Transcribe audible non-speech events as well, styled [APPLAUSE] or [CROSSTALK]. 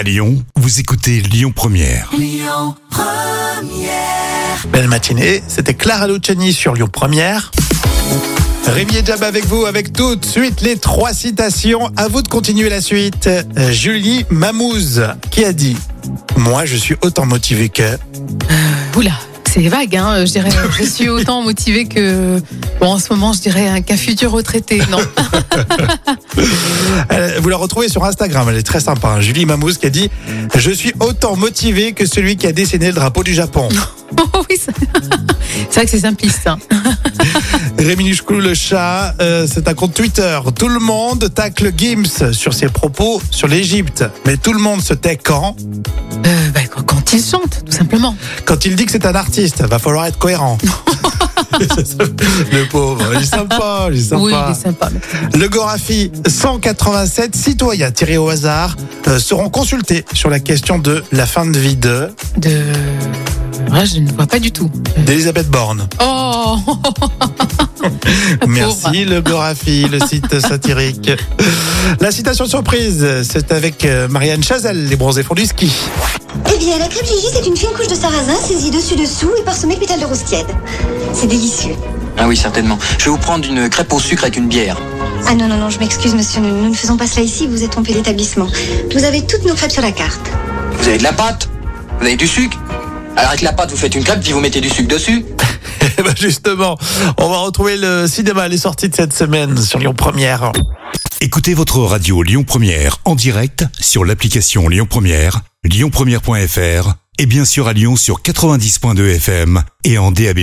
À Lyon, vous écoutez Lyon Première. Belle matinée, c'était Clara Luciani sur Lyon Première. Rémi et Jab avec vous, avec tout de suite les trois citations. À vous de continuer la suite. Euh, Julie Mamouze qui a dit Moi, je suis autant motivé que. Oula, c'est vague, hein. Je dirais, [LAUGHS] je suis autant motivée que. Bon, en ce moment, je dirais qu'un futur retraité. Non. [LAUGHS] Euh, Vous la retrouvez sur Instagram, elle est très sympa. hein. Julie Mamouze qui a dit Je suis autant motivé que celui qui a dessiné le drapeau du Japon. [LAUGHS] Oh oui, c'est vrai que c'est simpliste. hein. Rémi Nuchkou, le chat, euh, c'est un compte Twitter. Tout le monde tacle Gims sur ses propos sur l'Égypte. Mais tout le monde se tait quand? Euh, bah, quand, quand il chante, tout simplement. Quand il dit que c'est un artiste, va falloir être cohérent. [LAUGHS] le pauvre, il est sympa, il est sympa. Oui, il est sympa. Le Gorafi, 187 citoyens tirés au hasard euh, seront consultés sur la question de la fin de vie de De. Ouais, je ne vois pas du tout. d'Elisabeth Borne. Oh [LAUGHS] Merci le Gorafi, le site [LAUGHS] satirique. La citation surprise, c'est avec euh, Marianne Chazelle, les bronzés font du ski. Eh bien, la crêpe Gigi, c'est une fine couche de sarrasin saisie dessus-dessous et parsemée de pétales de rose tiède. C'est délicieux. Ah oui, certainement. Je vais vous prendre une crêpe au sucre avec une bière. Ah non, non, non, je m'excuse, monsieur, nous, nous ne faisons pas cela ici, vous êtes trompé d'établissement. Vous avez toutes nos crêpes sur la carte. Vous avez de la pâte? Vous avez du sucre? Alors avec la pâte, vous faites une crêpe puis vous mettez du sucre dessus Eh ben justement, on va retrouver le cinéma, les sorties de cette semaine sur Lyon Première. Écoutez votre radio Lyon Première en direct sur l'application Lyon Première, lyonpremière.fr et bien sûr à Lyon sur 90.2 FM et en DAB+.